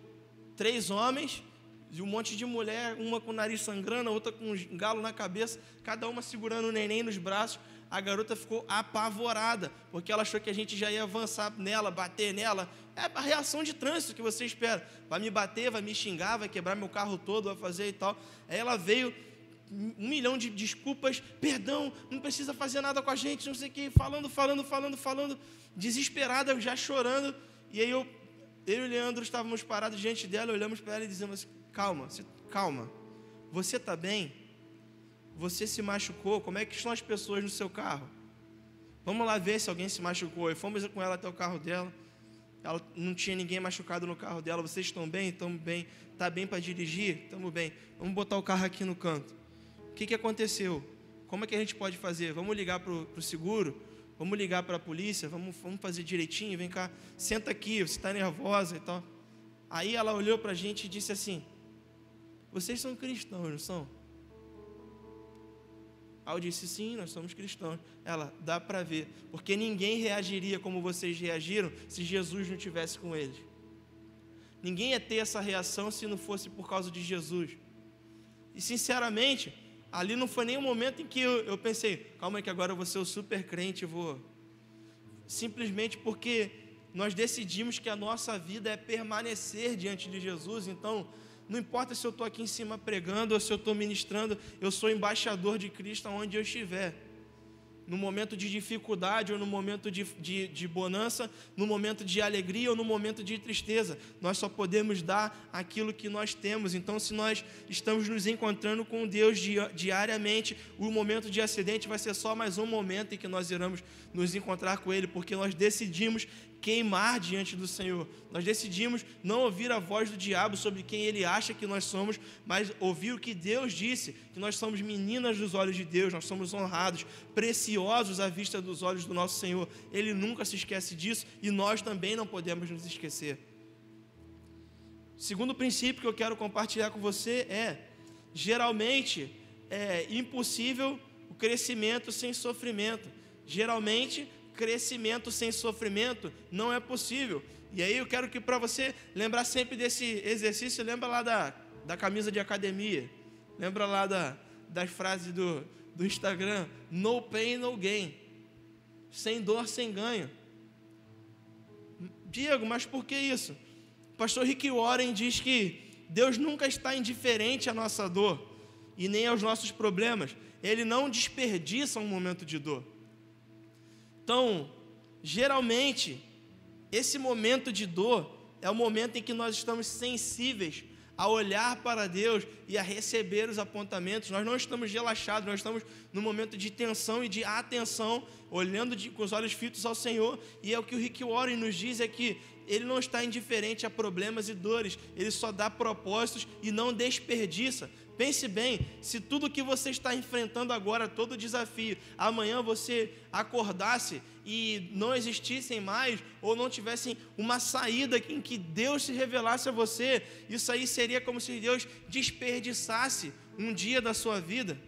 Speaker 1: três homens e um monte de mulher, uma com o nariz sangrando, a outra com um galo na cabeça, cada uma segurando o neném nos braços. A garota ficou apavorada, porque ela achou que a gente já ia avançar nela, bater nela. É a reação de trânsito que você espera. Vai me bater, vai me xingar, vai quebrar meu carro todo, vai fazer e tal. Aí ela veio, um milhão de desculpas, perdão, não precisa fazer nada com a gente, não sei o que, falando, falando, falando, falando, desesperada, já chorando. E aí eu eu e o Leandro estávamos parados diante dela, olhamos para ela e dizemos: Calma, calma, você está bem? Você se machucou? Como é que estão as pessoas no seu carro? Vamos lá ver se alguém se machucou. E fomos com ela até o carro dela. Ela não tinha ninguém machucado no carro dela. Vocês estão bem? Estamos bem. Está bem para dirigir? Estamos bem. Vamos botar o carro aqui no canto. O que, que aconteceu? Como é que a gente pode fazer? Vamos ligar para o seguro? Vamos ligar para a polícia, vamos, vamos fazer direitinho, vem cá, senta aqui, você está nervosa e tal. Aí ela olhou para a gente e disse assim: Vocês são cristãos, não são? Eu disse: Sim, nós somos cristãos. Ela, dá para ver, porque ninguém reagiria como vocês reagiram se Jesus não tivesse com eles. Ninguém ia ter essa reação se não fosse por causa de Jesus. E sinceramente, ali não foi nem um momento em que eu, eu pensei, calma aí que agora eu vou ser o super crente, vou. Simplesmente porque nós decidimos que a nossa vida é permanecer diante de Jesus, então não importa se eu estou aqui em cima pregando ou se eu estou ministrando, eu sou embaixador de Cristo onde eu estiver no momento de dificuldade ou no momento de, de, de, bonança, no momento de alegria ou no momento de tristeza. Nós só podemos dar aquilo que nós temos. Então, se nós estamos nos encontrando com Deus diariamente, o momento de acidente vai ser só mais um momento em que nós iremos nos encontrar com Ele, porque nós decidimos queimar diante do Senhor. Nós decidimos não ouvir a voz do diabo sobre quem ele acha que nós somos, mas ouvir o que Deus disse, que nós somos meninas dos olhos de Deus, nós somos honrados, preciosos à vista dos olhos do nosso Senhor. Ele nunca se esquece disso e nós também não podemos nos esquecer. Segundo princípio que eu quero compartilhar com você é: geralmente é impossível o crescimento sem sofrimento. Geralmente crescimento sem sofrimento não é possível. E aí eu quero que para você lembrar sempre desse exercício, lembra lá da, da camisa de academia, lembra lá da, das frases do, do Instagram, no pain, no gain, sem dor, sem ganho. Diego, mas por que isso? Pastor Rick Warren diz que Deus nunca está indiferente à nossa dor e nem aos nossos problemas. Ele não desperdiça um momento de dor. Então, geralmente, esse momento de dor é o momento em que nós estamos sensíveis a olhar para Deus e a receber os apontamentos. Nós não estamos relaxados, nós estamos no momento de tensão e de atenção, olhando de, com os olhos fitos ao Senhor. E é o que o Rick Warren nos diz é que ele não está indiferente a problemas e dores, ele só dá propósitos e não desperdiça. Pense bem, se tudo que você está enfrentando agora, todo desafio, amanhã você acordasse e não existissem mais, ou não tivessem uma saída em que Deus se revelasse a você, isso aí seria como se Deus desperdiçasse um dia da sua vida.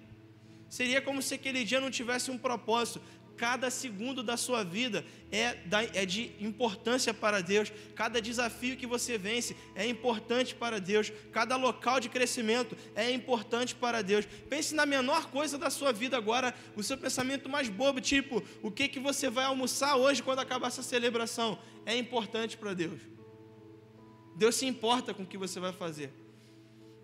Speaker 1: Seria como se aquele dia não tivesse um propósito cada segundo da sua vida é, é de importância para Deus, cada desafio que você vence é importante para Deus, cada local de crescimento é importante para Deus. Pense na menor coisa da sua vida agora, o seu pensamento mais bobo, tipo, o que, que você vai almoçar hoje quando acabar essa celebração, é importante para Deus. Deus se importa com o que você vai fazer.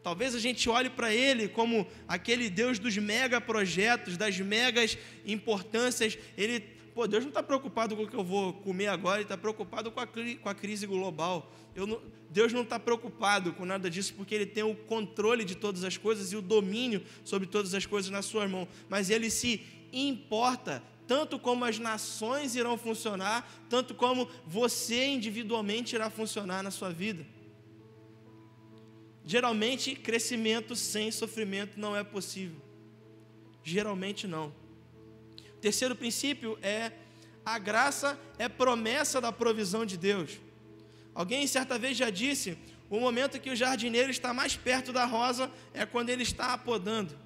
Speaker 1: Talvez a gente olhe para ele como aquele Deus dos mega projetos, das megas importâncias. Ele pô, Deus não está preocupado com o que eu vou comer agora, Ele está preocupado com a, com a crise global. Não, Deus não está preocupado com nada disso, porque Ele tem o controle de todas as coisas e o domínio sobre todas as coisas na sua mão. Mas Ele se importa tanto como as nações irão funcionar, tanto como você individualmente irá funcionar na sua vida. Geralmente, crescimento sem sofrimento não é possível. Geralmente não. O terceiro princípio é a graça é promessa da provisão de Deus. Alguém certa vez já disse: o momento que o jardineiro está mais perto da rosa é quando ele está apodando.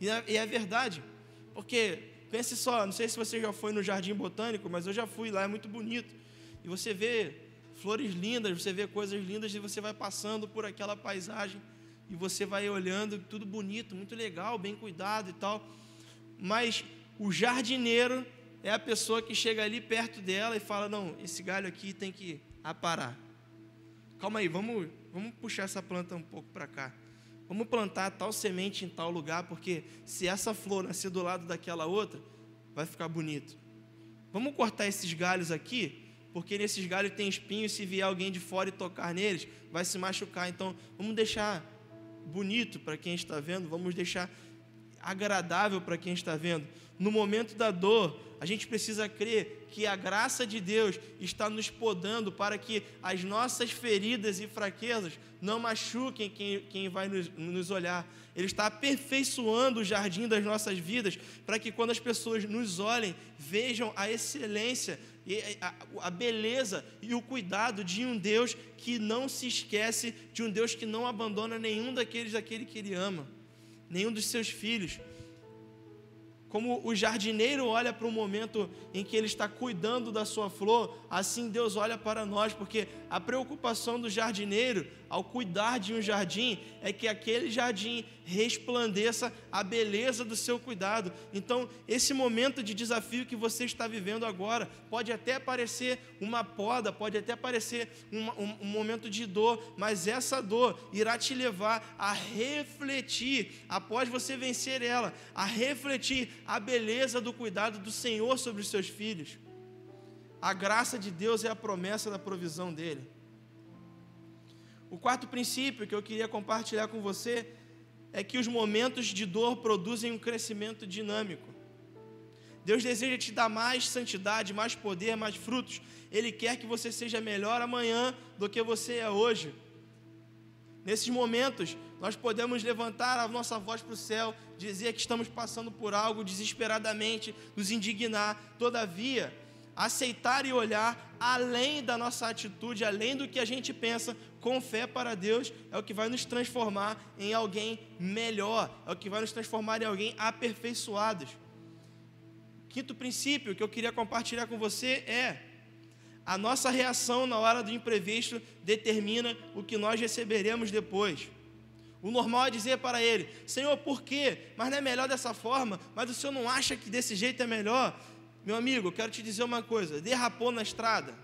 Speaker 1: E é, e é verdade. Porque, pense só, não sei se você já foi no Jardim Botânico, mas eu já fui lá, é muito bonito. E você vê flores lindas, você vê coisas lindas e você vai passando por aquela paisagem e você vai olhando, tudo bonito, muito legal, bem cuidado e tal. Mas o jardineiro é a pessoa que chega ali perto dela e fala: Não, esse galho aqui tem que aparar. Calma aí, vamos, vamos puxar essa planta um pouco para cá. Vamos plantar tal semente em tal lugar, porque se essa flor nascer do lado daquela outra, vai ficar bonito. Vamos cortar esses galhos aqui, porque nesses galhos tem espinhos, se vier alguém de fora e tocar neles, vai se machucar. Então, vamos deixar bonito para quem está vendo, vamos deixar agradável para quem está vendo. No momento da dor, a gente precisa crer que a graça de Deus está nos podando para que as nossas feridas e fraquezas não machuquem quem, quem vai nos, nos olhar. Ele está aperfeiçoando o jardim das nossas vidas para que quando as pessoas nos olhem, vejam a excelência, a, beleza e o cuidado de um Deus que não se esquece, de um Deus que não abandona nenhum daqueles daquele que Ele ama, nenhum dos seus filhos. Como o jardineiro olha para o momento em que ele está cuidando da sua flor, assim Deus olha para nós, porque a preocupação do jardineiro ao cuidar de um jardim é que aquele jardim resplandeça a beleza do seu cuidado. Então, esse momento de desafio que você está vivendo agora pode até parecer uma poda, pode até parecer um, um, um momento de dor, mas essa dor irá te levar a refletir, após você vencer ela, a refletir a beleza do cuidado do Senhor sobre os seus filhos. A graça de Deus é a promessa da provisão dele. O quarto princípio que eu queria compartilhar com você é que os momentos de dor produzem um crescimento dinâmico. Deus deseja te dar mais santidade, mais poder, mais frutos. Ele quer que você seja melhor amanhã do que você é hoje. Nesses momentos, nós podemos levantar a nossa voz para o céu, dizer que estamos passando por algo desesperadamente, nos indignar. Todavia, aceitar e olhar além da nossa atitude, além do que a gente pensa, com fé para Deus, é o que vai nos transformar em alguém melhor, é o que vai nos transformar em alguém aperfeiçoados. Quinto princípio que eu queria compartilhar com você é: a nossa reação na hora do imprevisto determina o que nós receberemos depois. O normal é dizer para ele: Senhor, por quê? Mas não é melhor dessa forma? Mas o senhor não acha que desse jeito é melhor? Meu amigo, eu quero te dizer uma coisa: derrapou na estrada,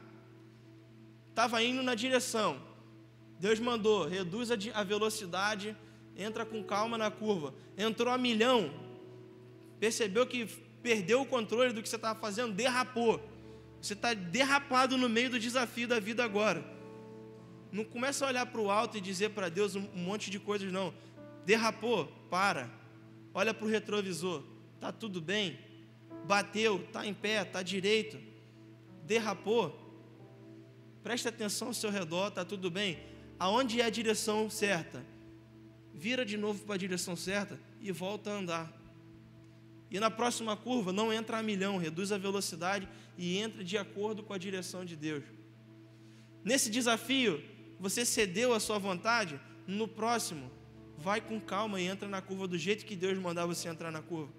Speaker 1: estava indo na direção, Deus mandou, reduz a velocidade, entra com calma na curva. Entrou a milhão, percebeu que perdeu o controle do que você estava fazendo, derrapou. Você está derrapado no meio do desafio da vida agora. Não começa a olhar para o alto e dizer para Deus um monte de coisas, não. Derrapou, para. Olha para o retrovisor. Está tudo bem? bateu, está em pé, está direito, derrapou, preste atenção ao seu redor, está tudo bem. Aonde é a direção certa? Vira de novo para a direção certa e volta a andar. E na próxima curva, não entra a milhão, reduz a velocidade e entra de acordo com a direção de Deus. Nesse desafio, você cedeu a sua vontade, no próximo, vai com calma e entra na curva do jeito que Deus mandar você entrar na curva.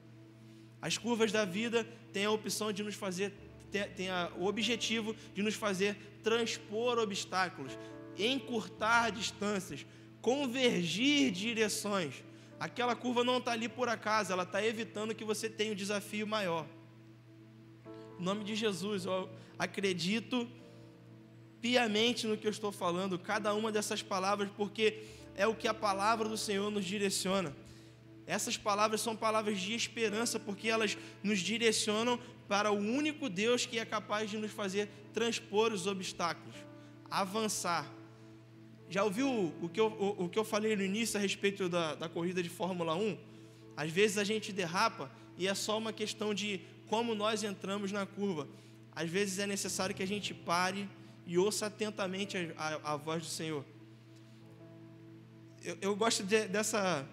Speaker 1: As curvas da vida têm a opção de nos fazer, têm o objetivo de nos fazer transpor obstáculos, encurtar distâncias, convergir direções. Aquela curva não está ali por acaso, ela está evitando que você tenha um desafio maior. Em nome de Jesus, eu acredito piamente no que eu estou falando, cada uma dessas palavras, porque é o que a palavra do Senhor nos direciona. Essas palavras são palavras de esperança, porque elas nos direcionam para o único Deus que é capaz de nos fazer transpor os obstáculos, avançar. Já ouviu o que eu, o, o que eu falei no início a respeito da, da corrida de Fórmula 1? Às vezes a gente derrapa e é só uma questão de como nós entramos na curva. Às vezes é necessário que a gente pare e ouça atentamente a, a, a voz do Senhor. Eu, eu gosto de, dessa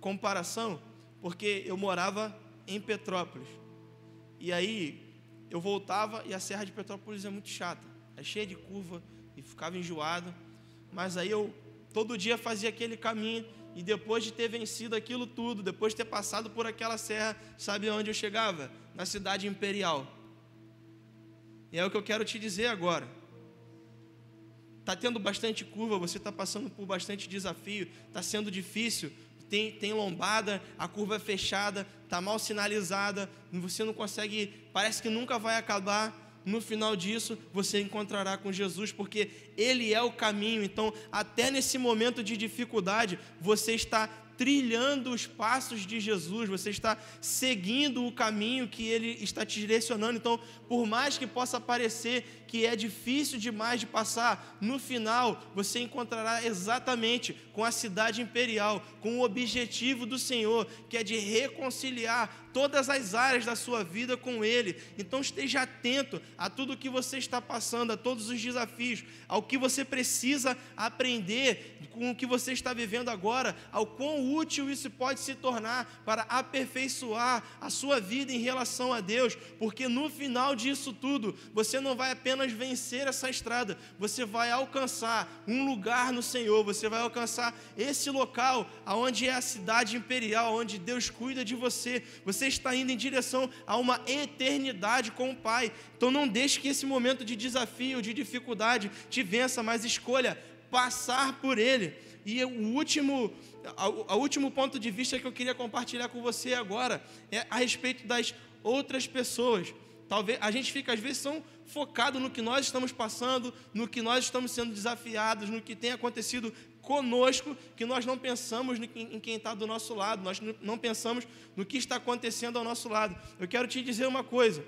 Speaker 1: comparação porque eu morava em Petrópolis. E aí eu voltava e a Serra de Petrópolis é muito chata, é cheia de curva e ficava enjoado. Mas aí eu todo dia fazia aquele caminho e depois de ter vencido aquilo tudo, depois de ter passado por aquela serra, sabe onde eu chegava? Na cidade imperial. E é o que eu quero te dizer agora. Está tendo bastante curva, você está passando por bastante desafio, está sendo difícil, tem, tem lombada, a curva é fechada, está mal sinalizada, você não consegue, parece que nunca vai acabar no final disso você encontrará com Jesus, porque Ele é o caminho. Então, até nesse momento de dificuldade, você está trilhando os passos de Jesus, você está seguindo o caminho que Ele está te direcionando. Então, por mais que possa parecer que é difícil demais de passar, no final você encontrará exatamente com a cidade imperial, com o objetivo do Senhor, que é de reconciliar todas as áreas da sua vida com Ele. Então esteja atento a tudo que você está passando, a todos os desafios, ao que você precisa aprender com o que você está vivendo agora, ao quão útil isso pode se tornar para aperfeiçoar a sua vida em relação a Deus, porque no final disso tudo, você não vai apenas vencer essa estrada, você vai alcançar um lugar no Senhor, você vai alcançar esse local, aonde é a cidade imperial, onde Deus cuida de você. Você está indo em direção a uma eternidade com o Pai. Então não deixe que esse momento de desafio, de dificuldade te vença, mas escolha passar por ele. E o último, o último ponto de vista que eu queria compartilhar com você agora é a respeito das outras pessoas. Talvez a gente fica às vezes são focado no que nós estamos passando, no que nós estamos sendo desafiados, no que tem acontecido conosco, que nós não pensamos em quem está do nosso lado, nós não pensamos no que está acontecendo ao nosso lado. Eu quero te dizer uma coisa.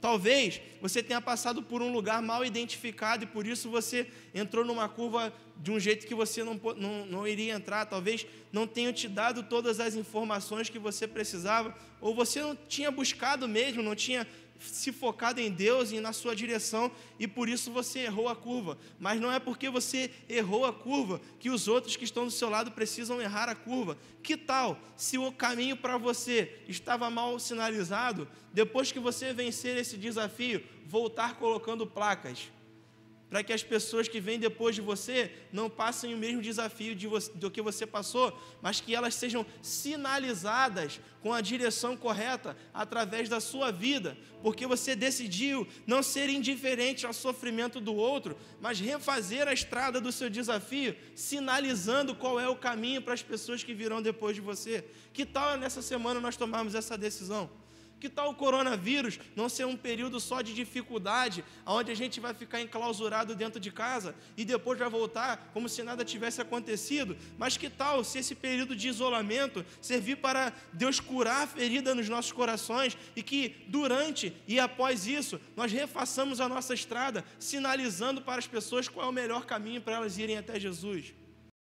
Speaker 1: Talvez você tenha passado por um lugar mal identificado e por isso você entrou numa curva de um jeito que você não, não, não iria entrar. Talvez não tenha te dado todas as informações que você precisava, ou você não tinha buscado mesmo, não tinha se focado em Deus e na sua direção e por isso você errou a curva. Mas não é porque você errou a curva que os outros que estão do seu lado precisam errar a curva. Que tal se o caminho para você estava mal sinalizado, depois que você vencer esse desafio, voltar colocando placas? Para que as pessoas que vêm depois de você não passem o mesmo desafio de você, do que você passou, mas que elas sejam sinalizadas com a direção correta através da sua vida, porque você decidiu não ser indiferente ao sofrimento do outro, mas refazer a estrada do seu desafio, sinalizando qual é o caminho para as pessoas que virão depois de você. Que tal nessa semana nós tomarmos essa decisão? Que tal o coronavírus não ser um período só de dificuldade, onde a gente vai ficar enclausurado dentro de casa e depois vai voltar como se nada tivesse acontecido? Mas que tal se esse período de isolamento servir para Deus curar a ferida nos nossos corações e que durante e após isso nós refaçamos a nossa estrada, sinalizando para as pessoas qual é o melhor caminho para elas irem até Jesus?